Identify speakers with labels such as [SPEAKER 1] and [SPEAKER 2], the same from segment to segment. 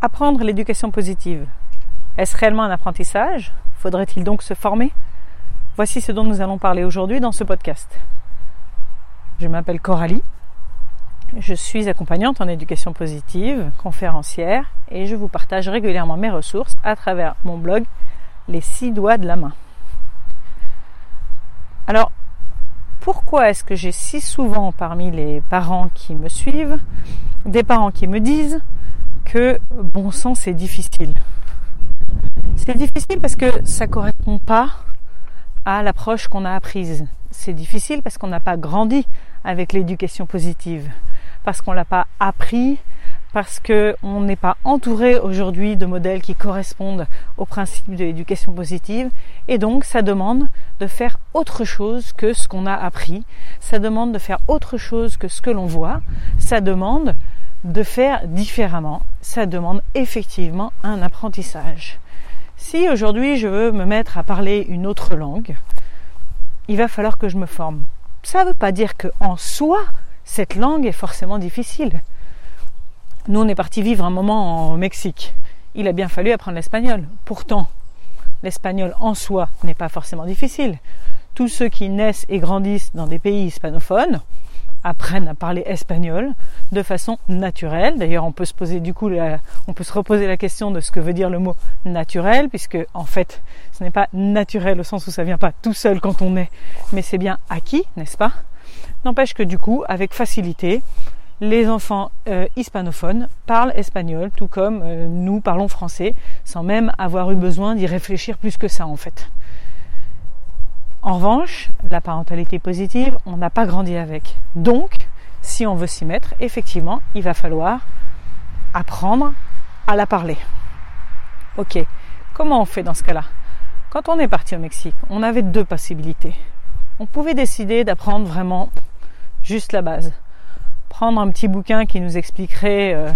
[SPEAKER 1] Apprendre l'éducation positive, est-ce réellement un apprentissage? Faudrait-il donc se former? Voici ce dont nous allons parler aujourd'hui dans ce podcast. Je m'appelle Coralie, je suis accompagnante en éducation positive, conférencière, et je vous partage régulièrement mes ressources à travers mon blog Les six doigts de la main. Alors, pourquoi est-ce que j'ai si souvent parmi les parents qui me suivent des parents qui me disent bon sang c'est difficile. C'est difficile parce que ça ne correspond pas à l'approche qu'on a apprise. C'est difficile parce qu'on n'a pas grandi avec l'éducation positive, parce qu'on l'a pas appris, parce qu'on n'est pas entouré aujourd'hui de modèles qui correspondent aux principes de l'éducation positive, et donc ça demande de faire autre chose que ce qu'on a appris, ça demande de faire autre chose que ce que l'on voit, ça demande de faire différemment, ça demande effectivement un apprentissage. Si aujourd'hui je veux me mettre à parler une autre langue, il va falloir que je me forme. Ça ne veut pas dire que en soi cette langue est forcément difficile. Nous on est parti vivre un moment au Mexique. Il a bien fallu apprendre l'espagnol. Pourtant, l'espagnol en soi n'est pas forcément difficile. Tous ceux qui naissent et grandissent dans des pays hispanophones, apprennent à parler espagnol de façon naturelle. D'ailleurs, on peut se poser du coup, on peut se reposer la question de ce que veut dire le mot naturel, puisque en fait, ce n'est pas naturel au sens où ça vient pas tout seul quand on est, mais c'est bien acquis, n'est-ce pas? N'empêche que du coup, avec facilité, les enfants euh, hispanophones parlent espagnol, tout comme euh, nous parlons français, sans même avoir eu besoin d'y réfléchir plus que ça en fait. En revanche, la parentalité positive, on n'a pas grandi avec. Donc, si on veut s'y mettre, effectivement, il va falloir apprendre à la parler. Ok, comment on fait dans ce cas-là? Quand on est parti au Mexique, on avait deux possibilités. On pouvait décider d'apprendre vraiment juste la base. Prendre un petit bouquin qui nous expliquerait euh,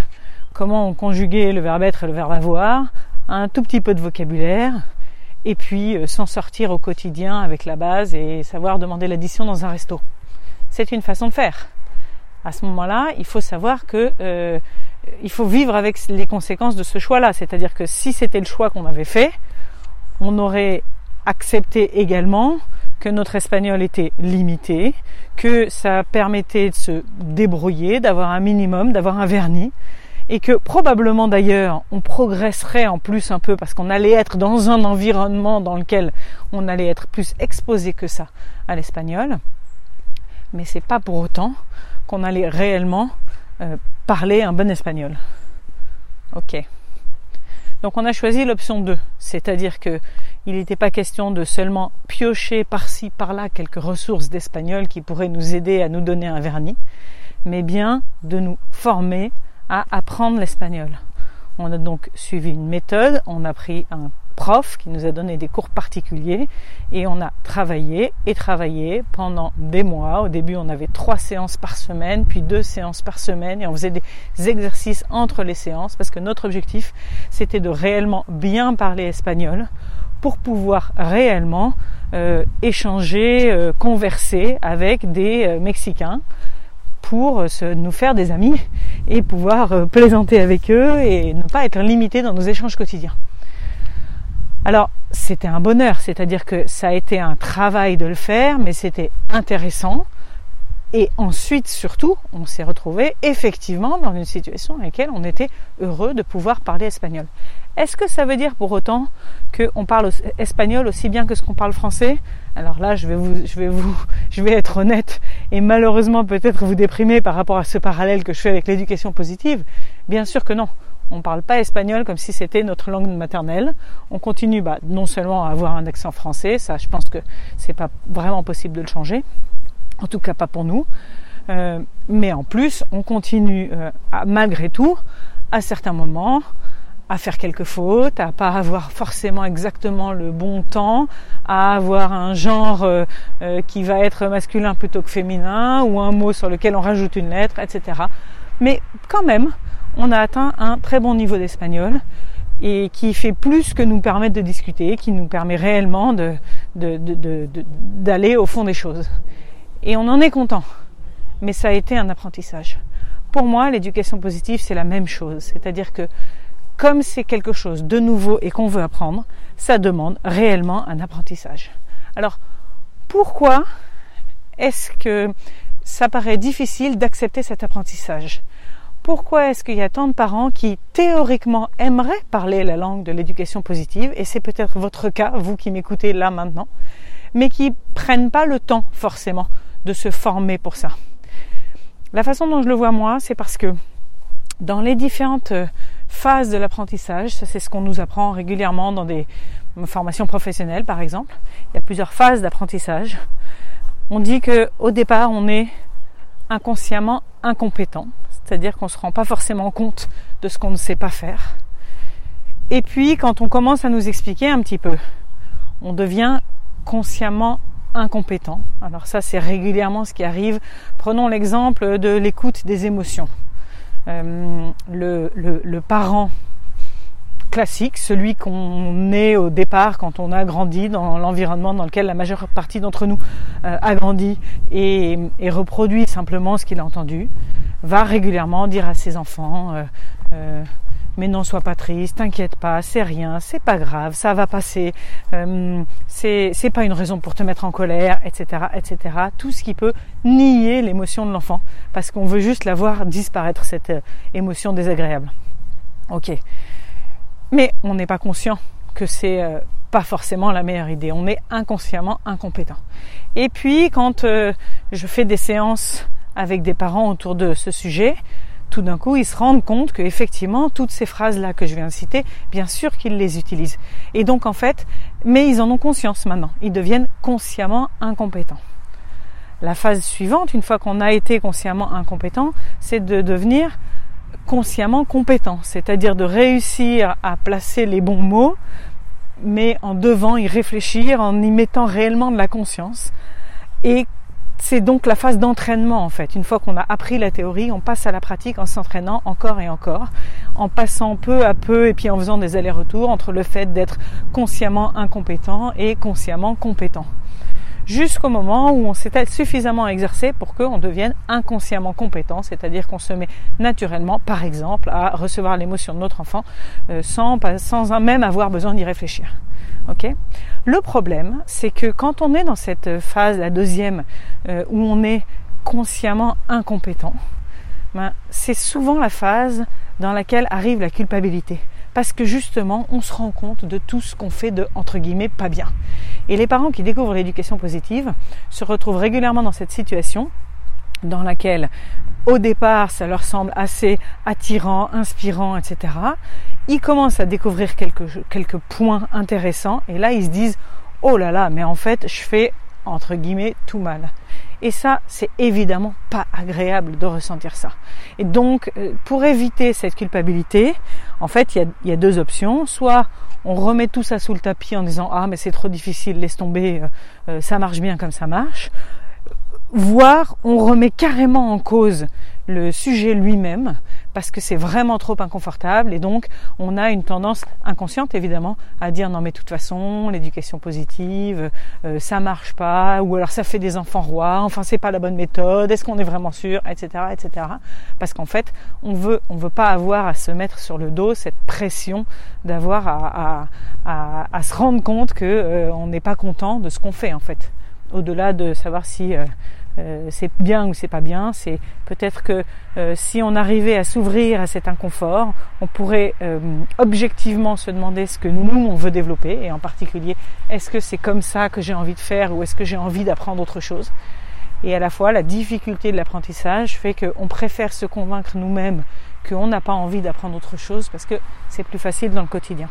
[SPEAKER 1] comment on conjuguait le verbe être et le verbe avoir, un tout petit peu de vocabulaire, et puis euh, s'en sortir au quotidien avec la base et savoir demander l'addition dans un resto. C'est une façon de faire. À ce moment-là, il faut savoir que euh, il faut vivre avec les conséquences de ce choix-là. C'est-à-dire que si c'était le choix qu'on avait fait, on aurait accepté également que notre espagnol était limité, que ça permettait de se débrouiller, d'avoir un minimum, d'avoir un vernis, et que probablement d'ailleurs on progresserait en plus un peu parce qu'on allait être dans un environnement dans lequel on allait être plus exposé que ça à l'espagnol. Mais c'est pas pour autant qu'on allait réellement euh, parler un bon espagnol. Ok. Donc on a choisi l'option 2, c'est-à-dire que il n'était pas question de seulement piocher par-ci par-là quelques ressources d'espagnol qui pourraient nous aider à nous donner un vernis, mais bien de nous former à apprendre l'espagnol. On a donc suivi une méthode, on a pris un prof qui nous a donné des cours particuliers et on a travaillé et travaillé pendant des mois. Au début, on avait trois séances par semaine, puis deux séances par semaine et on faisait des exercices entre les séances parce que notre objectif, c'était de réellement bien parler espagnol pour pouvoir réellement euh, échanger, euh, converser avec des euh, Mexicains pour nous faire des amis et pouvoir euh, plaisanter avec eux et ne pas être limité dans nos échanges quotidiens. Alors, c'était un bonheur, c'est-à-dire que ça a été un travail de le faire, mais c'était intéressant. Et ensuite, surtout, on s'est retrouvé effectivement dans une situation dans laquelle on était heureux de pouvoir parler espagnol. Est-ce que ça veut dire pour autant qu'on parle espagnol aussi bien que ce qu'on parle français? Alors là, je vais vous, je vais vous, je vais être honnête et malheureusement peut-être vous déprimer par rapport à ce parallèle que je fais avec l'éducation positive. Bien sûr que non. On ne parle pas espagnol comme si c'était notre langue maternelle. On continue bah, non seulement à avoir un accent français, ça je pense que c'est pas vraiment possible de le changer, en tout cas pas pour nous. Euh, mais en plus, on continue euh, malgré tout, à certains moments, à faire quelques fautes, à pas avoir forcément exactement le bon temps, à avoir un genre euh, euh, qui va être masculin plutôt que féminin, ou un mot sur lequel on rajoute une lettre, etc. Mais quand même, on a atteint un très bon niveau d'espagnol et qui fait plus que nous permettre de discuter, qui nous permet réellement d'aller au fond des choses. Et on en est content. Mais ça a été un apprentissage. Pour moi, l'éducation positive, c'est la même chose. C'est-à-dire que comme c'est quelque chose de nouveau et qu'on veut apprendre, ça demande réellement un apprentissage. Alors, pourquoi est-ce que ça paraît difficile d'accepter cet apprentissage? Pourquoi est-ce qu'il y a tant de parents qui théoriquement aimeraient parler la langue de l'éducation positive, et c'est peut-être votre cas, vous qui m'écoutez là maintenant, mais qui prennent pas le temps forcément de se former pour ça? La façon dont je le vois moi, c'est parce que dans les différentes phases de l'apprentissage, ça c'est ce qu'on nous apprend régulièrement dans des formations professionnelles par exemple, il y a plusieurs phases d'apprentissage. On dit que au départ, on est inconsciemment incompétent, c'est-à-dire qu'on ne se rend pas forcément compte de ce qu'on ne sait pas faire. Et puis, quand on commence à nous expliquer un petit peu, on devient consciemment incompétent. Alors ça, c'est régulièrement ce qui arrive. Prenons l'exemple de l'écoute des émotions. Euh, le, le, parent classique, celui qu'on est au départ quand on a grandi dans l'environnement dans lequel la majeure partie d'entre nous euh, a grandi et, reproduit simplement ce qu'il a entendu, va régulièrement dire à ses enfants euh, mais non, sois pas triste, t'inquiète pas, c'est rien, c'est pas grave, ça va passer, c'est pas une raison pour te mettre en colère, etc., etc. Tout ce qui peut nier l'émotion de l'enfant, parce qu'on veut juste la voir disparaître cette émotion désagréable. Ok. Mais on n'est pas conscient que c'est euh, pas forcément la meilleure idée. On est inconsciemment incompétent. Et puis quand euh, je fais des séances avec des parents autour de ce sujet, tout d'un coup, ils se rendent compte que effectivement, toutes ces phrases-là que je viens de citer, bien sûr qu'ils les utilisent. Et donc, en fait, mais ils en ont conscience maintenant. Ils deviennent consciemment incompétents. La phase suivante, une fois qu'on a été consciemment incompétent, c'est de devenir consciemment compétent, c'est-à-dire de réussir à placer les bons mots, mais en devant y réfléchir, en y mettant réellement de la conscience. Et c'est donc la phase d'entraînement en fait. Une fois qu'on a appris la théorie, on passe à la pratique en s'entraînant encore et encore, en passant peu à peu et puis en faisant des allers-retours entre le fait d'être consciemment incompétent et consciemment compétent jusqu'au moment où on s'est suffisamment exercé pour qu'on devienne inconsciemment compétent, c'est-à-dire qu'on se met naturellement, par exemple, à recevoir l'émotion de notre enfant euh, sans, sans même avoir besoin d'y réfléchir. Le problème, c'est que quand on est dans cette phase, la deuxième, euh, où on est consciemment incompétent, ben, c'est souvent la phase dans laquelle arrive la culpabilité parce que justement, on se rend compte de tout ce qu'on fait de, entre guillemets, pas bien. Et les parents qui découvrent l'éducation positive se retrouvent régulièrement dans cette situation dans laquelle, au départ, ça leur semble assez attirant, inspirant, etc. Ils commencent à découvrir quelques, quelques points intéressants et là, ils se disent, oh là là, mais en fait, je fais, entre guillemets, tout mal. Et ça, c'est évidemment pas agréable de ressentir ça. Et donc, euh, pour éviter cette culpabilité, en fait, il y a, deux options. Soit on remet tout ça sous le tapis en disant ah mais c'est trop difficile, laisse tomber, euh, euh, ça marche bien comme ça marche. Voire on remet carrément en cause le sujet lui-même parce que c'est vraiment trop inconfortable. Et donc on a une tendance inconsciente évidemment à dire non mais de toute façon l'éducation positive euh, ça marche pas ou alors ça fait des enfants rois enfin c'est pas la bonne méthode est-ce qu'on est vraiment sûr etc etc parce qu'en fait on veut on veut pas avoir à se mettre sur le dos cette pression d'avoir à, se rendre compte que euh, on n'est pas content de ce qu'on fait en fait. Au-delà de savoir si euh, euh, c'est bien ou c'est pas bien. C'est peut-être que euh, si on arrivait à s'ouvrir à cet inconfort, on pourrait euh, objectivement se demander ce que nous on veut développer et en particulier est-ce que c'est comme ça que j'ai envie de faire ou est-ce que j'ai envie d'apprendre autre chose? Et à la fois la difficulté de l'apprentissage fait qu'on préfère se convaincre nous-mêmes qu'on n'a pas envie d'apprendre autre chose parce que c'est plus facile dans le quotidien.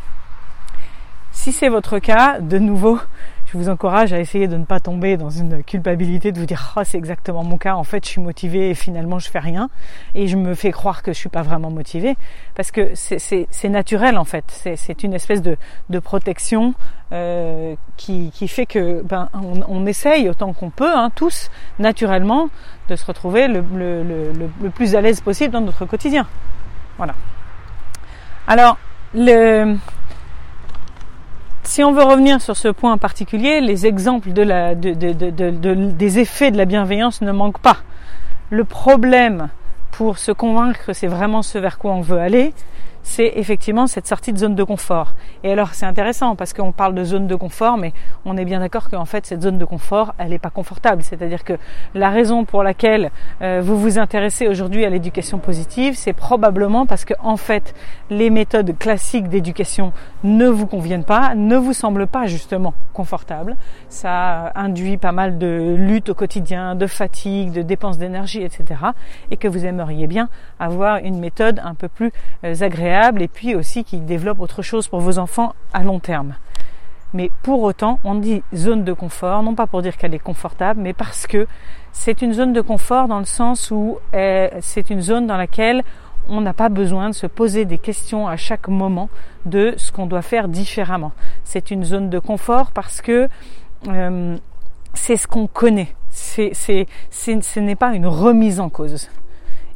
[SPEAKER 1] Si c'est votre cas, de nouveau, je vous encourage à essayer de ne pas tomber dans une culpabilité de vous dire oh, c'est exactement mon cas. En fait je suis motivé et finalement je fais rien. Et je me fais croire que je suis pas vraiment motivé parce que c'est naturel en fait. C'est une espèce de, protection euh, qui, fait que ben on, essaye autant qu'on peut hein, tous naturellement de se retrouver le, le plus à l'aise possible dans notre quotidien. Voilà. Alors le si on veut revenir sur ce point en particulier, les exemples des effets de la bienveillance ne manquent pas. Le problème pour se convaincre c'est vraiment ce vers quoi on veut aller, c'est effectivement cette sortie de zone de confort. Et alors c'est intéressant parce qu'on parle de zone de confort, mais on est bien d'accord qu'en fait cette zone de confort, elle n'est pas confortable. C'est-à-dire que la raison pour laquelle euh, vous vous intéressez aujourd'hui à l'éducation positive, c'est probablement parce que en fait les méthodes classiques d'éducation ne vous conviennent pas, ne vous semblent pas justement confortables. Ça induit pas mal de lutte au quotidien, de fatigue, de dépenses d'énergie, etc. Et que vous aimeriez bien avoir une méthode un peu plus euh, agréable et puis aussi qui développe autre chose pour vos enfants à long terme. Mais pour autant, on dit zone de confort, non pas pour dire qu'elle est confortable, mais parce que c'est une zone de confort dans le sens où euh, c'est une zone dans laquelle on n'a pas besoin de se poser des questions à chaque moment de ce qu'on doit faire différemment. C'est une zone de confort parce que euh, c'est ce qu'on connaît. C'est, ce n'est pas une remise en cause.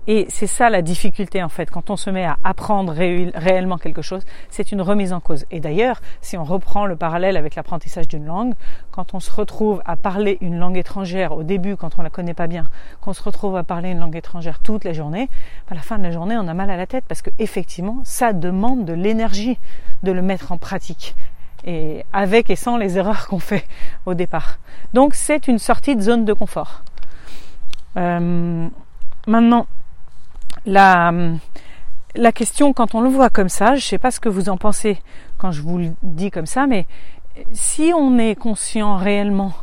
[SPEAKER 1] Et c'est ça la difficulté en fait, quand on se met à apprendre réellement quelque chose, c'est une remise en cause. Et d'ailleurs, si on reprend le parallèle avec l'apprentissage d'une langue, quand on se retrouve à parler une langue étrangère au début, quand on la connaît pas bien, qu'on se retrouve à parler une langue étrangère toute la journée, à la fin de la journée, on a mal à la tête parce que effectivement, ça demande de l'énergie de le mettre en pratique et avec et sans les erreurs qu'on fait au départ. Donc c'est une sortie de zone de confort. Euh, maintenant, la, la question, quand on le voit comme ça, je ne sais pas ce que vous en pensez quand je vous le dis comme ça, mais si on est conscient réellement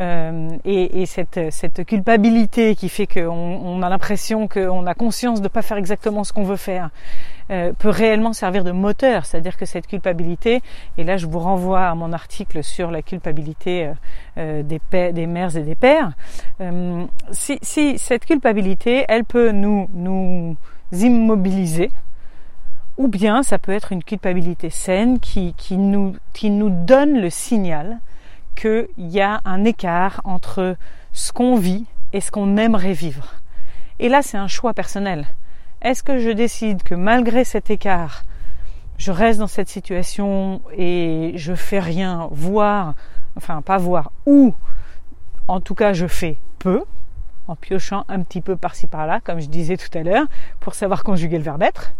[SPEAKER 1] euh, et, et cette, culpabilité qui fait qu'on on a l'impression qu'on a conscience de ne pas faire exactement ce qu'on veut faire, euh, peut réellement servir de moteur. C'est-à-dire que cette culpabilité, et là je vous renvoie à mon article sur la culpabilité euh, des, mères et des pères, si, cette culpabilité, elle peut nous, immobiliser, ou bien ça peut être une culpabilité saine qui nous donne le signal qu'il y a un écart entre ce qu'on vit et ce qu'on aimerait vivre. Et là, c'est un choix personnel. Est-ce que je décide que malgré cet écart, je reste dans cette situation et je fais rien, voir, enfin pas voir, ou en tout cas je fais peu, en piochant un petit peu par-ci par-là, comme je disais tout à l'heure, pour savoir conjuguer le verbe être?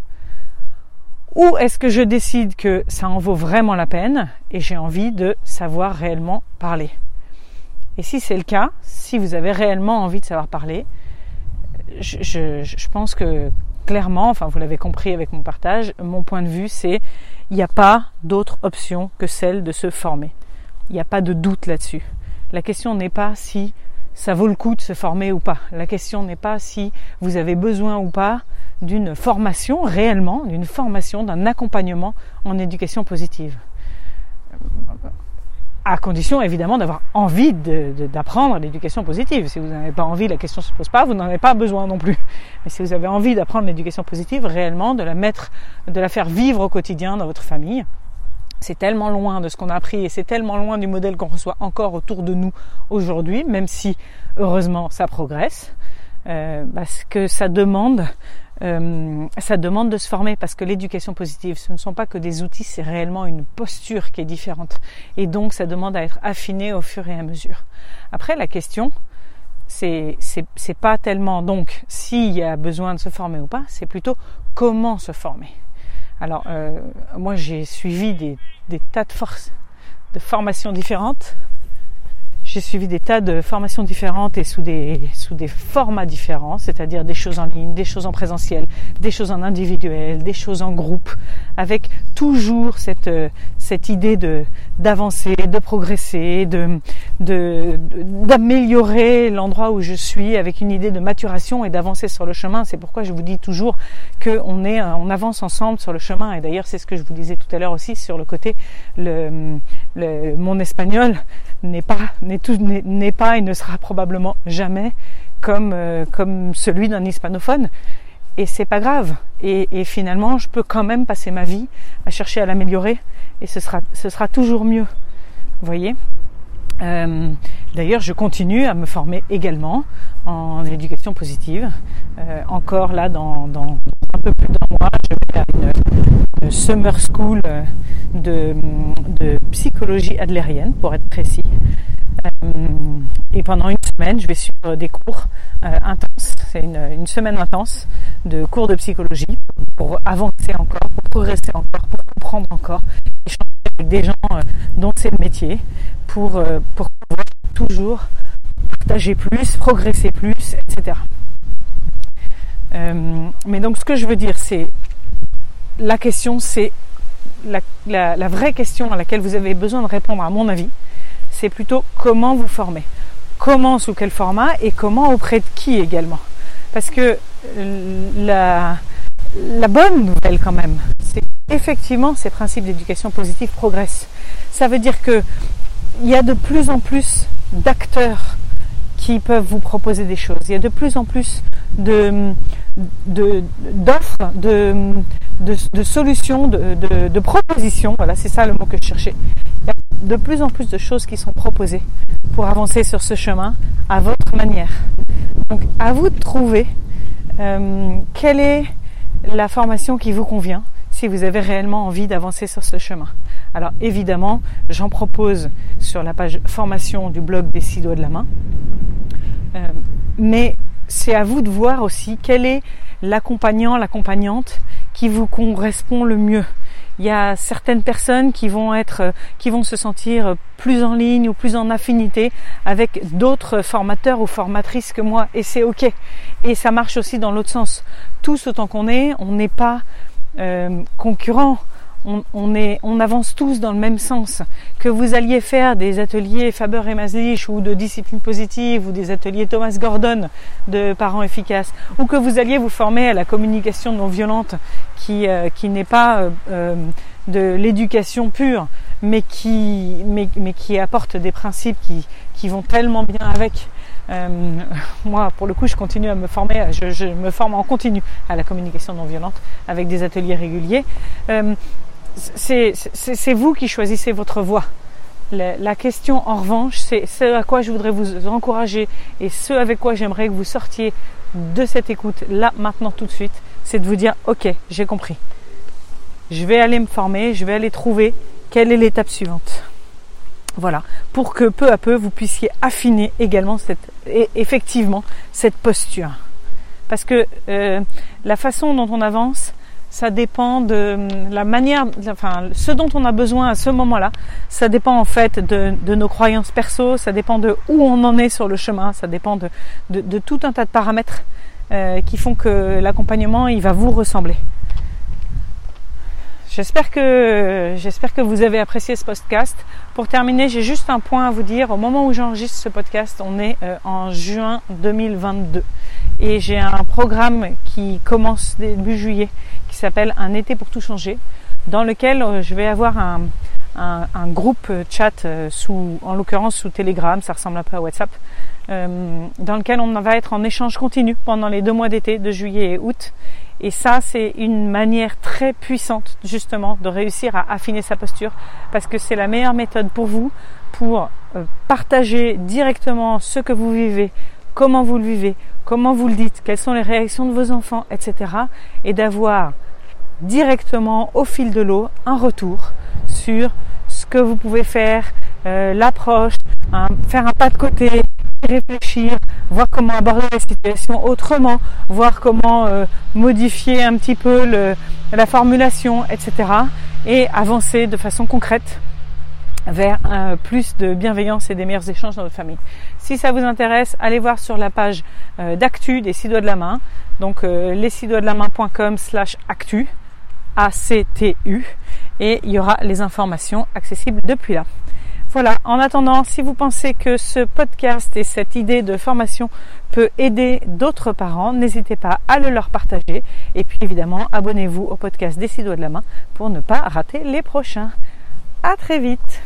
[SPEAKER 1] Ou est-ce que je décide que ça en vaut vraiment la peine et j'ai envie de savoir réellement parler? Et si c'est le cas, si vous avez réellement envie de savoir parler, je, pense que clairement, enfin vous l'avez compris avec mon partage, mon point de vue c'est il n'y a pas d'autre option que celle de se former. Il n'y a pas de doute là-dessus. La question n'est pas si ça vaut le coup de se former ou pas. La question n'est pas si vous avez besoin ou pas d'une formation réellement, d'une formation, d'un accompagnement en éducation positive. À condition évidemment d'avoir envie d'apprendre l'éducation positive. Si vous n'avez pas envie, la question ne se pose pas, vous n'en avez pas besoin non plus. Mais si vous avez envie d'apprendre l'éducation positive, réellement, de la mettre, de la faire vivre au quotidien dans votre famille, c'est tellement loin de ce qu'on a appris et c'est tellement loin du modèle qu'on reçoit encore autour de nous aujourd'hui, même si heureusement ça progresse, euh, parce que ça demande, euh, ça demande de se former, parce que l'éducation positive, ce ne sont pas que des outils, c'est réellement une posture qui est différente, et donc ça demande à être affiné au fur et à mesure. Après la question, c'est c'est pas tellement donc s'il y a besoin de se former ou pas, c'est plutôt comment se former. Alors, euh, moi, j'ai suivi des, des, tas de, forces, de formations différentes. J'ai suivi des tas de formations différentes et sous des, sous des formats différents, c'est-à-dire des choses en ligne, des choses en présentiel, des choses en individuel, des choses en groupe, avec toujours cette, cette idée de d'avancer, de progresser, de d'améliorer l'endroit où je suis, avec une idée de maturation et d'avancer sur le chemin. C'est pourquoi je vous dis toujours qu'on est on avance ensemble sur le chemin. Et d'ailleurs, c'est ce que je vous disais tout à l'heure aussi sur le côté le, mon espagnol n'est pas n'est n'est pas et ne sera probablement jamais comme euh, comme celui d'un hispanophone et c'est pas grave. Et, finalement, je peux quand même passer ma vie à chercher à l'améliorer et ce sera, ce sera toujours mieux. Voyez? Euh, D'ailleurs, je continue à me former également en éducation positive. Euh, encore là, dans, dans, un peu plus d'un mois, je vais à une, summer school de, de, psychologie adlérienne, pour être précis. Euh, et pendant une semaine, je vais suivre des cours intenses. C'est une, une, semaine intense de cours de psychologie pour avancer encore, pour progresser encore, pour comprendre encore, échanger avec des gens dont c'est le métier, pour, pour pouvoir toujours partager plus, progresser plus, etc. Euh, mais donc ce que je veux dire, c'est la question, c'est la, vraie question à laquelle vous avez besoin de répondre, à mon avis, c'est plutôt comment vous formez. Comment, sous quel format et comment auprès de qui également. Parce que euh, la, la bonne nouvelle quand même, c'est qu'effectivement ces principes d'éducation positive progressent. Ça veut dire que il y a de plus en plus d'acteurs qui peuvent vous proposer des choses. Il y a de plus en plus de, d'offres, de, de, solutions, de, de, propositions. Voilà, c'est ça le mot que je cherchais. Il y a de plus en plus de choses qui sont proposées pour avancer sur ce chemin à votre manière. Donc, à vous de trouver euh, quelle est la formation qui vous convient si vous avez réellement envie d'avancer sur ce chemin. Alors évidemment, j'en propose sur la page formation du blog des six doigts de la main. Euh, mais c'est à vous de voir aussi quel est l'accompagnant, l'accompagnante qui vous correspond le mieux. Il y a certaines personnes qui vont être, euh, qui vont se sentir plus en ligne ou plus en affinité avec d'autres formateurs ou formatrices que moi, et c'est ok. Et ça marche aussi dans l'autre sens. Tous autant qu'on est, on n'est pas euh, concurrents on, avance tous dans le même sens. Que vous alliez faire des ateliers Faber et Maslich ou de discipline positive ou des ateliers Thomas Gordon de parents efficaces ou que vous alliez vous former à la communication non violente qui, euh, n'est pas euh, euh, de l'éducation pure mais qui, apporte des principes qui, vont tellement bien avec. moi, pour le coup, je continue à me former, je, je, me forme en continu à la communication non violente avec des ateliers réguliers c'est vous qui choisissez votre voie. La, question, en revanche, c'est ce à quoi je voudrais vous encourager et ce avec quoi j'aimerais que vous sortiez de cette écoute là, maintenant, tout de suite, c'est de vous dire, ok, j'ai compris. Je vais aller me former, je vais aller trouver quelle est l'étape suivante. Voilà, pour que peu à peu vous puissiez affiner également cette, effectivement cette posture. Parce que euh, la façon dont on avance, ça dépend de la manière, enfin, ce dont on a besoin à ce moment-là. Ça dépend en fait de, nos croyances perso, ça dépend de où on en est sur le chemin, ça dépend de, de, tout un tas de paramètres euh, qui font que l'accompagnement il va vous ressembler. J'espère que j'espère que vous avez apprécié ce podcast. Pour terminer, j'ai juste un point à vous dire. Au moment où j'enregistre ce podcast, on est euh, en juin 2022 et j'ai un programme qui commence début juillet qui s'appelle Un été pour tout changer, dans lequel euh, je vais avoir un, un, groupe chat euh, sous, en l'occurrence sous Telegram, ça ressemble un peu à WhatsApp, euh, dans lequel on va être en échange continu pendant les deux mois d'été de juillet et août. Et ça, c'est une manière très puissante justement de réussir à affiner sa posture, parce que c'est la meilleure méthode pour vous pour partager directement ce que vous vivez, comment vous le vivez, comment vous le dites, quelles sont les réactions de vos enfants, etc. Et d'avoir directement au fil de l'eau un retour sur ce que vous pouvez faire, euh, l'approche, faire un pas de côté, réfléchir, voir comment aborder la situation autrement, voir comment euh, modifier un petit peu la formulation, etc. Et avancer de façon concrète vers plus de bienveillance et des meilleurs échanges dans votre famille. Si ça vous intéresse, allez voir sur la page euh, d'actu des six doigts de la main, donc euh, les six doigts de la main.com slash actu, A-C-T-U, et il y aura les informations accessibles depuis là. Voilà, en attendant, si vous pensez que ce podcast et cette idée de formation peut aider d'autres parents, n'hésitez pas à le leur partager. Et puis évidemment, abonnez-vous au podcast des six doigts de la main pour ne pas rater les prochains. À très vite